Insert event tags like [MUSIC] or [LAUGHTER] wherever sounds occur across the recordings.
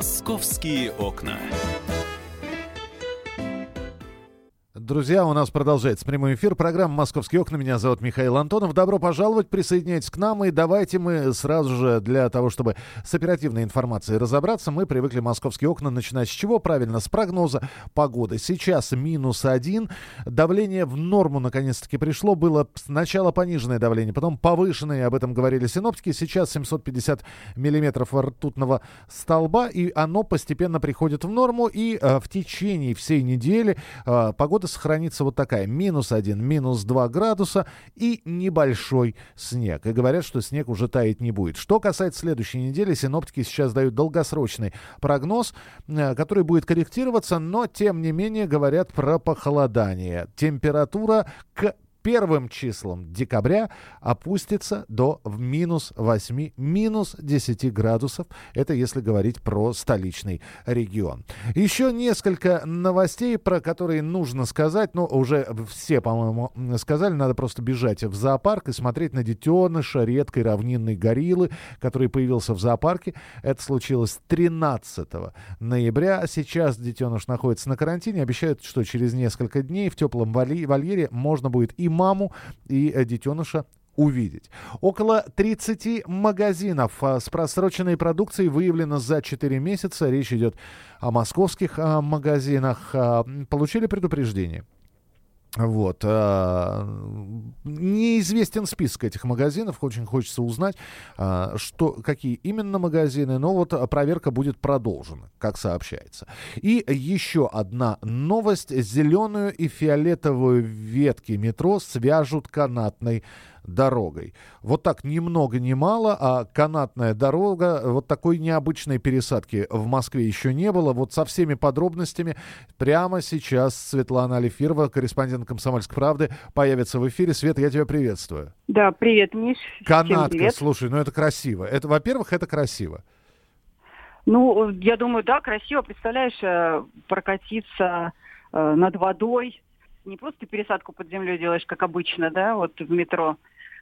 Московские окна. Друзья, у нас продолжается прямой эфир. Программа «Московские окна». Меня зовут Михаил Антонов. Добро пожаловать, присоединяйтесь к нам. И давайте мы сразу же, для того, чтобы с оперативной информацией разобраться, мы привыкли «Московские окна» начинать с чего? Правильно, с прогноза погоды. Сейчас минус один. Давление в норму наконец-таки пришло. Было сначала пониженное давление, потом повышенное. Об этом говорили синоптики. Сейчас 750 миллиметров ртутного столба. И оно постепенно приходит в норму. И э, в течение всей недели э, погода сохранится вот такая. Минус 1, минус 2 градуса и небольшой снег. И говорят, что снег уже таять не будет. Что касается следующей недели, синоптики сейчас дают долгосрочный прогноз, э, который будет корректироваться, но тем не менее говорят про похолодание. Температура к первым числом декабря опустится до в минус 8, минус 10 градусов. Это если говорить про столичный регион. Еще несколько новостей, про которые нужно сказать. Ну, уже все, по-моему, сказали. Надо просто бежать в зоопарк и смотреть на детеныша редкой равнинной гориллы, который появился в зоопарке. Это случилось 13 ноября. Сейчас детеныш находится на карантине. Обещают, что через несколько дней в теплом вольере можно будет и маму, и э, детеныша увидеть. Около 30 магазинов а, с просроченной продукцией выявлено за 4 месяца. Речь идет о московских а, магазинах. А, получили предупреждение. Вот. А, неизвестен список этих магазинов. Очень хочется узнать, а, что, какие именно магазины. Но вот проверка будет продолжена, как сообщается. И еще одна новость. Зеленую и фиолетовую ветки метро свяжут канатной дорогой. Вот так ни много ни мало, а канатная дорога, вот такой необычной пересадки в Москве еще не было. Вот со всеми подробностями прямо сейчас Светлана Алифирова, корреспондент «Комсомольской правды», появится в эфире. Света, я тебя приветствую. Да, привет, Миш. Канатка, привет. слушай, ну это красиво. Это, во-первых, это красиво. Ну, я думаю, да, красиво. Представляешь, э, прокатиться э, над водой, не просто пересадку под землей делаешь, как обычно, да, вот в метро,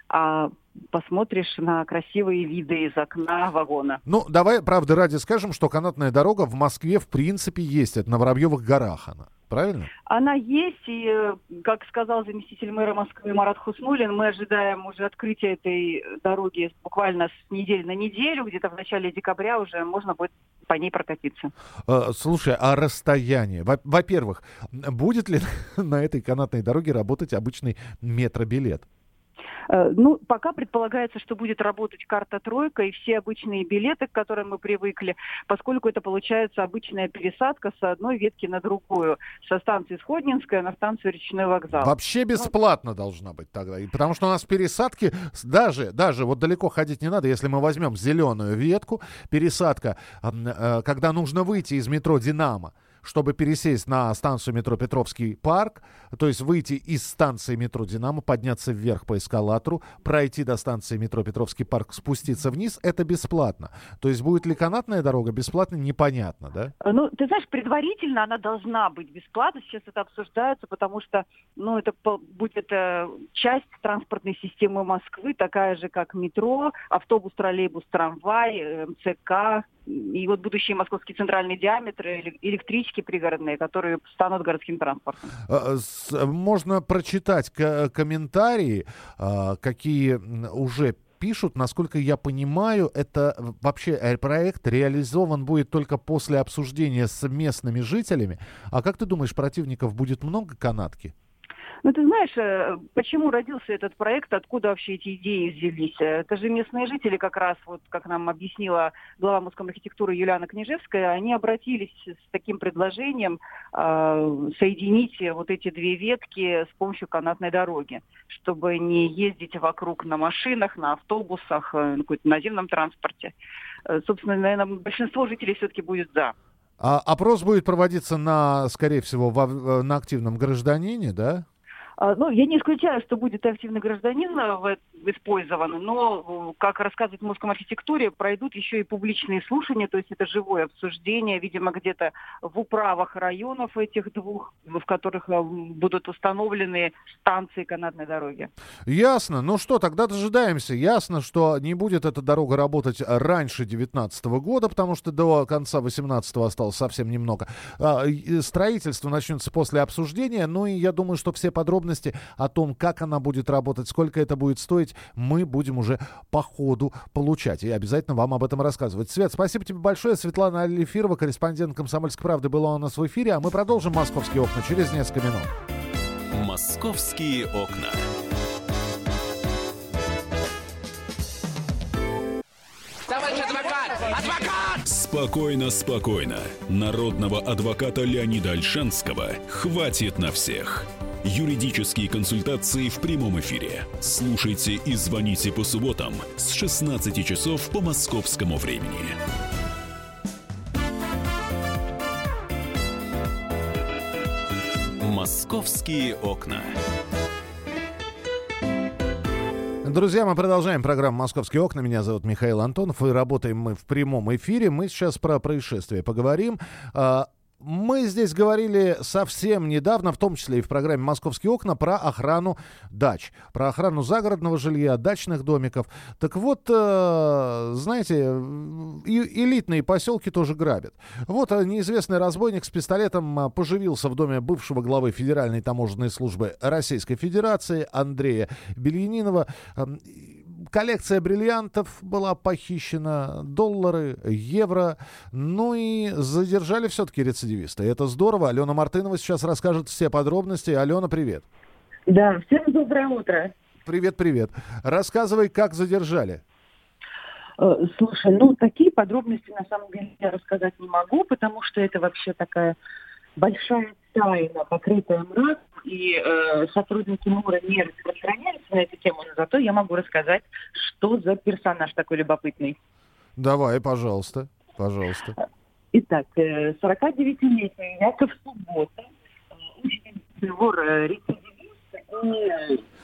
а посмотришь на красивые виды из окна вагона. Ну, давай, правда, ради скажем, что канатная дорога в Москве в принципе есть. Это на Воробьевых горах она. Правильно? Она есть, и, как сказал заместитель мэра Москвы Марат Хуснулин, мы ожидаем уже открытия этой дороги буквально с недели на неделю, где-то в начале декабря уже можно будет по ней прокатиться. А, слушай, а расстояние? Во-первых, будет ли [LAUGHS] на этой канатной дороге работать обычный метробилет? Э, ну, пока предполагается, что будет работать карта «тройка» и все обычные билеты, к которым мы привыкли, поскольку это получается обычная пересадка с одной ветки на другую, со станции Сходнинская на станцию Речной вокзал. Вообще ну, бесплатно ну, должна быть тогда, потому что у нас пересадки, даже, даже вот далеко ходить не надо, если мы возьмем зеленую ветку, пересадка, э, когда нужно выйти из метро «Динамо», чтобы пересесть на станцию метро Петровский парк, то есть выйти из станции метро Динамо, подняться вверх по эскалатору, пройти до станции метро Петровский парк, спуститься вниз, это бесплатно. То есть будет ли канатная дорога бесплатно, непонятно, да? Ну, ты знаешь, предварительно она должна быть бесплатна. Сейчас это обсуждается, потому что, ну, это будет э, часть транспортной системы Москвы, такая же, как метро, автобус, троллейбус, трамвай, э, МЦК, и вот будущие московские центральные диаметры, электрички пригородные, которые станут городским транспортом. А, можно прочитать комментарии, а, какие уже пишут, насколько я понимаю, это вообще э, проект реализован будет только после обсуждения с местными жителями. А как ты думаешь, противников будет много канатки? Ну, ты знаешь, э, почему родился этот проект, откуда вообще эти идеи взялись? Это же местные жители как раз, вот как нам объяснила глава Московской архитектуры Юлиана Княжевская, они обратились с таким предложением э, соединить вот эти две ветки с помощью канатной дороги, чтобы не ездить вокруг на машинах, на автобусах, э, на каком-то наземном транспорте. Э, собственно, наверное, большинство жителей все-таки будет за. А опрос будет проводиться на, скорее всего, во, на активном гражданине, да? А, ну, я не исключаю, что будет активный гражданин э, использован, но, как рассказывает в Московской архитектуре, пройдут еще и публичные слушания, то есть это живое обсуждение, видимо, где-то в управах районов этих двух, в которых э, будут установлены станции канатной дороги. Ясно. Ну что, тогда дожидаемся. Ясно, что не будет эта дорога работать раньше 2019 года, потому что до конца 2018 осталось совсем немного. А, строительство начнется после обсуждения, ну и я думаю, что все подробности подробности о том, как она будет работать, сколько это будет стоить, мы будем уже по ходу получать. И обязательно вам об этом рассказывать. Свет, спасибо тебе большое. Светлана Алифирова, корреспондент «Комсомольской правды» была у нас в эфире, а мы продолжим «Московские окна» через несколько минут. «Московские окна». Товарищ адвокат! Адвокат! Спокойно, спокойно. Народного адвоката Леонида Альшанского хватит на всех. Юридические консультации в прямом эфире. Слушайте и звоните по субботам с 16 часов по московскому времени. Московские окна. Друзья, мы продолжаем программу «Московские окна». Меня зовут Михаил Антонов. И работаем мы в прямом эфире. Мы сейчас про происшествие поговорим. А, мы здесь говорили совсем недавно, в том числе и в программе «Московские окна», про охрану дач, про охрану загородного жилья, дачных домиков. Так вот, э, знаете, элитные поселки тоже грабят. Вот э, неизвестный разбойник с пистолетом э, поживился в доме бывшего главы Федеральной таможенной службы Российской Федерации Андрея Бельянинова коллекция бриллиантов была похищена, доллары, евро. Ну и задержали все-таки рецидивиста. Это здорово. Алена Мартынова сейчас расскажет все подробности. Алена, привет. Да, всем доброе утро. Привет, привет. Рассказывай, как задержали. Э, слушай, ну такие подробности на самом деле я рассказать не могу, потому что это вообще такая большая тайна, покрытая мраком, и э, сотрудники МУРа не распространяются на эту тему, но зато я могу рассказать, что за персонаж такой любопытный. Давай, пожалуйста, пожалуйста. Итак, 49-летний э, Яков Суббота, двор рецидивист,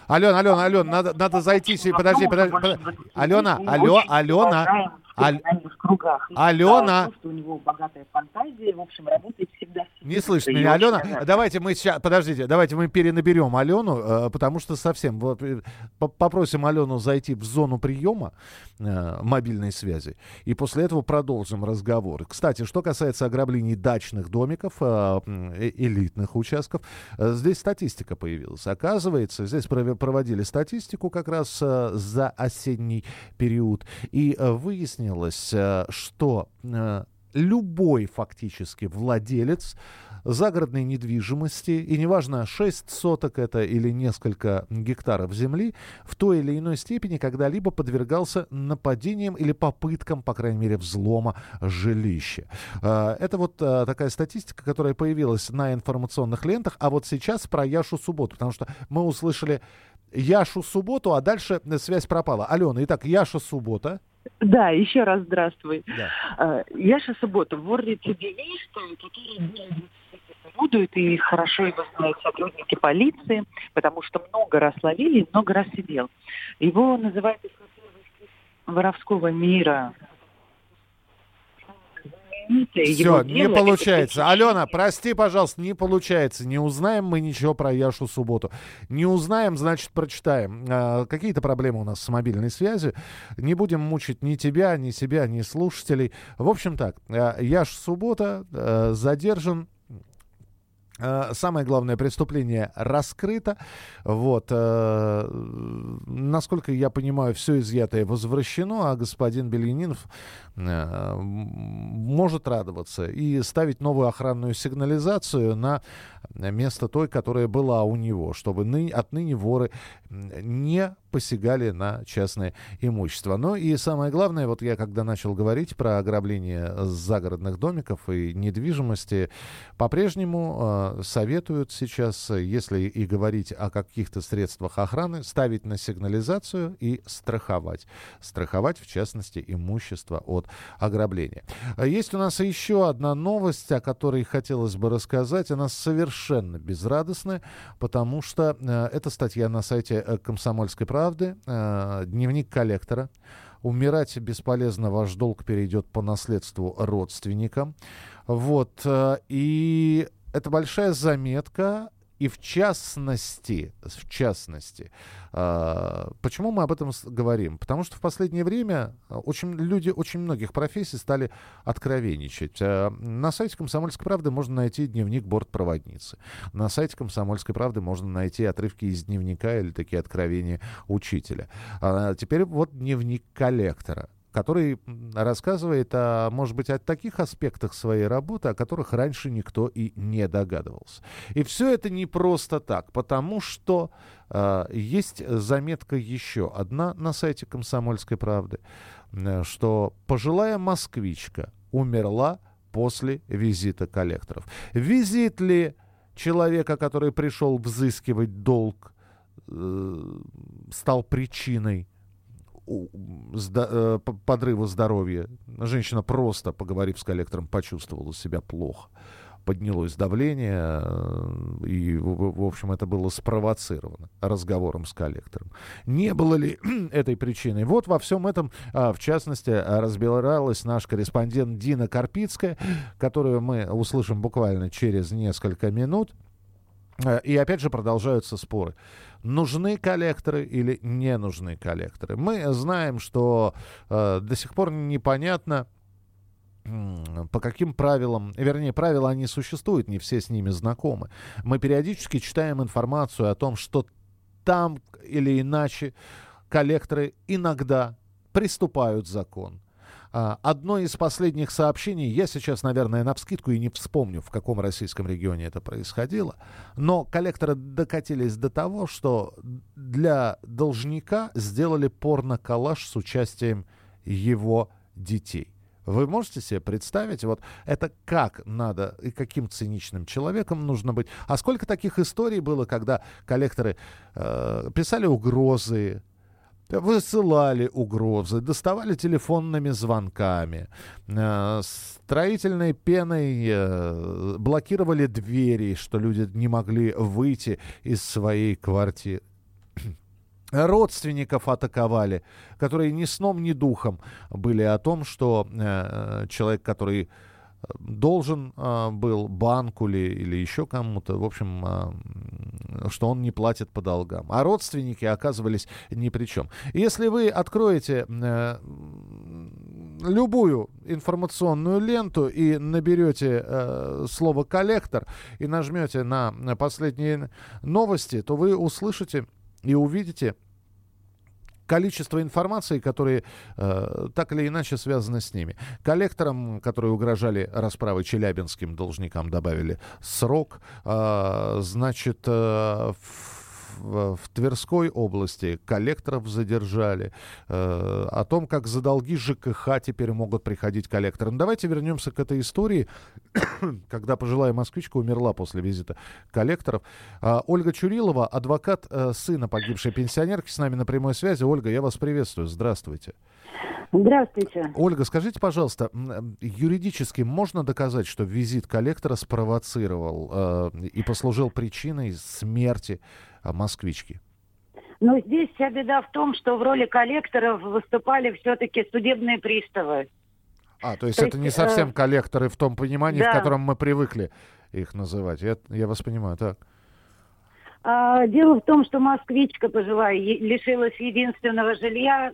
Алена, Алена, Алена, надо, надо зайти. Подожди, подожди. подожди. Алена, алло, Алена. Аль... в кругах. Алена! что у него богатая фантазия, в общем, работает всегда. Не слышит меня, Алена. Сказать. Давайте мы сейчас, подождите, давайте мы перенаберем Алену, э, потому что совсем вот, э, попросим Алену зайти в зону приема э, мобильной связи, и после этого продолжим разговор. Кстати, что касается ограблений дачных домиков, элитных участков, здесь статистика появилась. Оказывается, здесь проводили статистику как раз за осенний период, и выяснилось, выяснилось, э, что э, любой фактически владелец загородной недвижимости, и неважно, 6 соток это или несколько гектаров земли, в той или иной степени когда-либо подвергался нападениям или попыткам, по крайней мере, взлома жилища. Э, это вот такая статистика, которая появилась на информационных лентах, а вот сейчас про Яшу Субботу, потому что мы услышали Яшу Субботу, а дальше связь пропала. Алена, итак, Яша Суббота. Да, еще раз здравствуй. Да. А, Яша Суббота, вор-рецидивист, который орудует, и хорошо его знают сотрудники полиции, потому что много раз ловили много раз сидел. Его называют воровского мира все, не получается. Алена, прости, пожалуйста, не получается. Не узнаем мы ничего про Яшу Субботу. Не узнаем, значит, прочитаем. А, какие-то проблемы у нас с мобильной связью. Не будем мучить ни тебя, ни себя, ни слушателей. В общем так, а, Яш Суббота а, задержан Э, самое главное преступление раскрыто. Вот. Э, насколько я понимаю, все изъятое возвращено, а господин Белянинов э, может радоваться и ставить новую охранную сигнализацию на место той, которая была у него, чтобы ны, отныне воры не посягали на частное имущество. Ну и самое главное, вот я когда начал говорить про ограбление загородных домиков и недвижимости, по-прежнему э, советуют сейчас, если и говорить о каких-то средствах охраны, ставить на сигнализацию и страховать. Страховать, в частности, имущество от ограбления. Есть у нас еще одна новость, о которой хотелось бы рассказать. Она совершенно безрадостная, потому что э, это статья на сайте э, «Комсомольской правды», э, дневник коллектора. Умирать бесполезно, ваш долг перейдет по наследству родственникам. Вот. Э, и это большая заметка, и в частности, в частности, э, почему мы об этом говорим? Потому что в последнее время э, очень, люди очень многих профессий стали откровенничать. Э, на сайте «Комсомольской правды» можно найти дневник бортпроводницы. На сайте «Комсомольской правды» можно найти отрывки из дневника или такие откровения учителя. А теперь вот дневник коллектора который рассказывает, о, может быть, о таких аспектах своей работы, о которых раньше никто и не догадывался. И все это не просто так, потому что э, есть заметка еще одна на сайте «Комсомольской правды», э, что пожилая москвичка умерла после визита коллекторов. Визит ли человека, который пришел взыскивать долг, э, стал причиной Э, подрыву здоровья. Женщина просто, поговорив с коллектором, почувствовала себя плохо. Поднялось давление, э, и, в общем, это было спровоцировано разговором с коллектором. Не было ли [CLEARS THROAT] этой причиной? Вот во всем этом, а, в частности, разбиралась наш корреспондент Дина Карпицкая, которую мы услышим буквально через несколько минут. Э, и опять же продолжаются споры. Нужны коллекторы или не нужны коллекторы? Мы знаем, что э, до сих пор непонятно, по каким правилам, вернее, правила они существуют, не все с ними знакомы. Мы периодически читаем информацию о том, что там или иначе коллекторы иногда приступают закон. А, одно из последних сообщений, я сейчас, наверное, на вскидку и не вспомню, в каком российском регионе это происходило, но коллекторы докатились до того, что для должника сделали порно-коллаж с участием его детей. Вы можете себе представить, вот это как надо и каким циничным человеком нужно быть? А сколько таких историй было, когда коллекторы э, писали угрозы, высылали угрозы, доставали телефонными звонками, э, строительной пеной э, блокировали двери, что люди не могли выйти из своей квартиры. [CLEARS THROAT] Родственников атаковали, которые ни сном, ни духом были о том, что э, человек, который должен э, был банку ли, или еще кому-то, в общем, э, что он не платит по долгам. А родственники оказывались ни при чем. Если вы откроете э, любую информационную ленту и наберете э, слово «коллектор» и нажмете на, на последние новости, то вы услышите и увидите количество информации, которые э, так или иначе связаны с ними. Коллекторам, которые угрожали расправой челябинским должникам, добавили срок. Э, значит, э, в, в Тверской области коллекторов задержали. Э, о том, как за долги ЖКХ теперь могут приходить коллекторы. Ну, давайте вернемся к этой истории, [COUGHS] когда пожилая москвичка умерла после визита коллекторов. Э, Ольга Чурилова, адвокат э, сына погибшей пенсионерки, с нами на прямой связи. Ольга, я вас приветствую. Здравствуйте. Здравствуйте. Ольга, скажите, пожалуйста, юридически можно доказать, что визит коллектора спровоцировал э, и послужил причиной смерти э, москвички? Но здесь вся беда в том, что в роли коллекторов выступали все-таки судебные приставы. А, то есть то это есть, не совсем э... коллекторы в том понимании, да. в котором мы привыкли их называть. Я, я вас понимаю, так. А, дело в том, что москвичка пожилая лишилась единственного жилья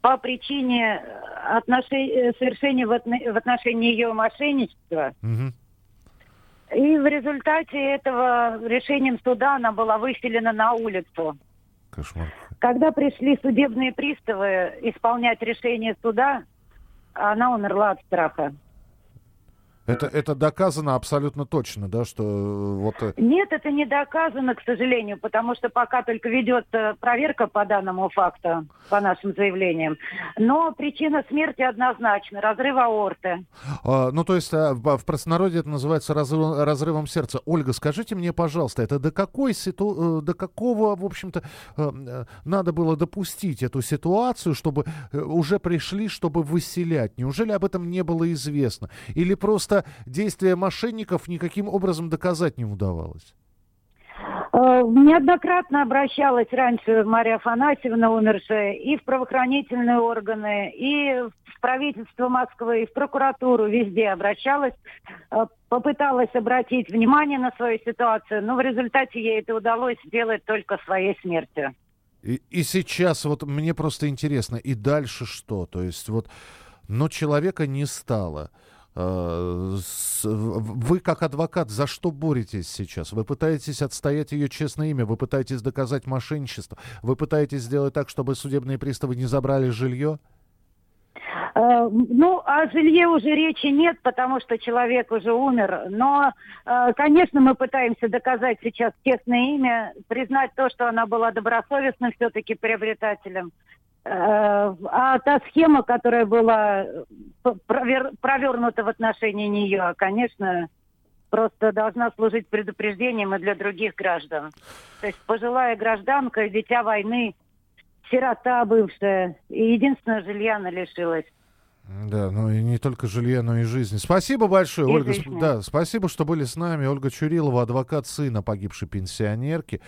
по причине отношения, совершения в отношении ее мошенничества. Угу. И в результате этого решением суда она была выселена на улицу. Кошмар. Когда пришли судебные приставы исполнять решение суда, она умерла от страха. Это, это доказано абсолютно точно, да, что э, вот... Э, Нет, это не доказано, к сожалению, потому что пока только ведет э, проверка по данному факту, по нашим заявлениям. Но причина смерти однозначна, разрыв аорты. А, ну, то есть в, в простонародье это называется разрыв, разрывом сердца. Ольга, скажите мне, пожалуйста, это до какой ситу... до какого, в общем-то, надо было допустить эту ситуацию, чтобы уже пришли, чтобы выселять? Неужели об этом не было известно? Или просто просто действия мошенников никаким образом доказать не удавалось? Э, неоднократно обращалась раньше Мария Афанасьевна, умершая, и в правоохранительные органы, и в правительство Москвы, и в прокуратуру, везде обращалась, э, попыталась обратить внимание на свою ситуацию, но в результате ей это удалось сделать только своей смертью. И, и сейчас вот мне просто интересно, и дальше что? То есть вот, но человека не стало. Э, вы как адвокат за что боретесь сейчас? Вы пытаетесь отстоять ее честное имя, вы пытаетесь доказать мошенничество, вы пытаетесь сделать так, чтобы судебные приставы не забрали жилье? Э, ну, о жилье уже речи нет, потому что человек уже умер. Но, э, конечно, мы пытаемся доказать сейчас честное имя, признать то, что она была добросовестным все-таки приобретателем. Э, а та схема, которая была провер, провернута в отношении нее, конечно, просто должна служить предупреждением и для других граждан. То есть пожилая гражданка, дитя войны, сирота бывшая, и единственное жилья она лишилась. Да, ну и не только жилья, но и жизни. Спасибо большое, и Ольга. Жизни. Да, спасибо, что были с нами. Ольга Чурилова, адвокат сына погибшей пенсионерки.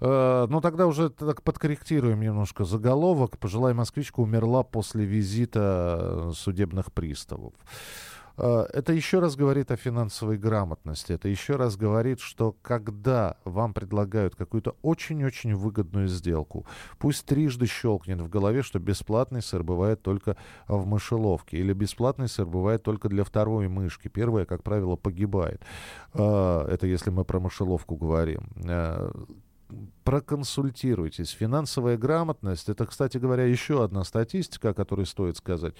Э, ну, тогда уже так подкорректируем немножко заголовок. Пожилая москвичка умерла после визита судебных приставов. Э, это еще раз говорит о финансовой грамотности. Это еще раз говорит, что когда вам предлагают какую-то очень-очень выгодную сделку, пусть трижды щелкнет в голове, что бесплатный сыр бывает только в мышеловке, или бесплатный сыр бывает только для второй мышки. Первая, как правило, погибает. Э, это если мы про мышеловку говорим э, проконсультируйтесь. Финансовая грамотность, это, кстати говоря, еще одна статистика, о которой стоит сказать.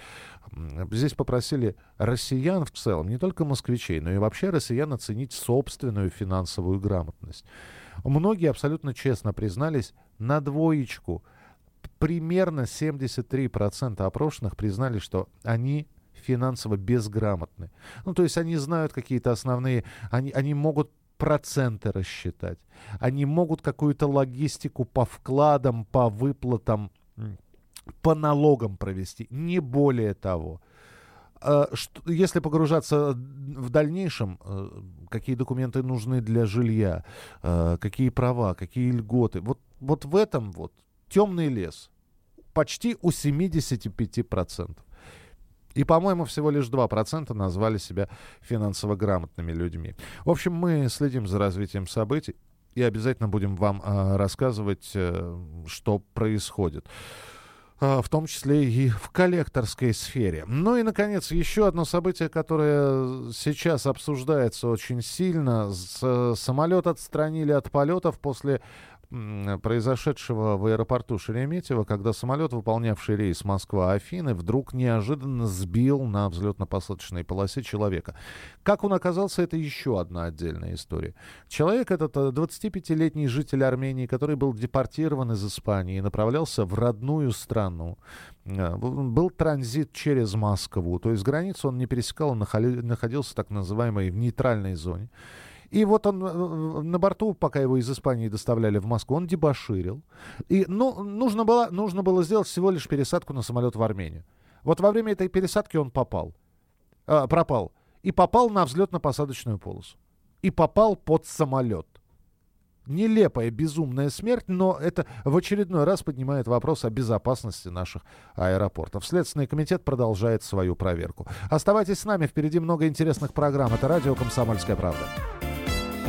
Здесь попросили россиян в целом, не только москвичей, но и вообще россиян оценить собственную финансовую грамотность. Многие абсолютно честно признались на двоечку. Примерно 73% опрошенных признали, что они финансово безграмотны. Ну, то есть они знают какие-то основные, они, они могут проценты рассчитать. Они могут какую-то логистику по вкладам, по выплатам, по налогам провести. Не более того. А, если погружаться в дальнейшем, э, какие документы нужны для жилья, э, какие права, какие льготы, вот, вот в этом вот темный лес почти у 75%. И, по-моему, всего лишь 2% назвали себя финансово грамотными людьми. В общем, мы следим за развитием событий и обязательно будем вам э, рассказывать, э, что происходит а, в том числе и в коллекторской сфере. Ну и, наконец, еще одно событие, которое сейчас обсуждается очень сильно. С, самолет отстранили от полетов после произошедшего в аэропорту Шереметьево, когда самолет, выполнявший рейс Москва-Афины, вдруг неожиданно сбил на взлетно-посадочной полосе человека. Как он оказался, это еще одна отдельная история. Человек этот 25-летний э, житель Армении, который был депортирован из Испании и направлялся в родную страну. Э, был транзит через Москву, то есть границу он не пересекал, он находился так называемой в нейтральной зоне. И вот он э, на борту, пока его из Испании доставляли в Москву, он дебоширил. И ну, нужно, было, нужно было сделать всего лишь пересадку на самолет в Армению. Вот во время этой пересадки он попал. Э, пропал. И попал на взлетно-посадочную полосу. И попал под самолет. Нелепая, безумная смерть, но это в очередной раз поднимает вопрос о безопасности наших аэропортов. Следственный комитет продолжает свою проверку. Оставайтесь с нами, впереди много интересных программ. Это радио «Комсомольская правда».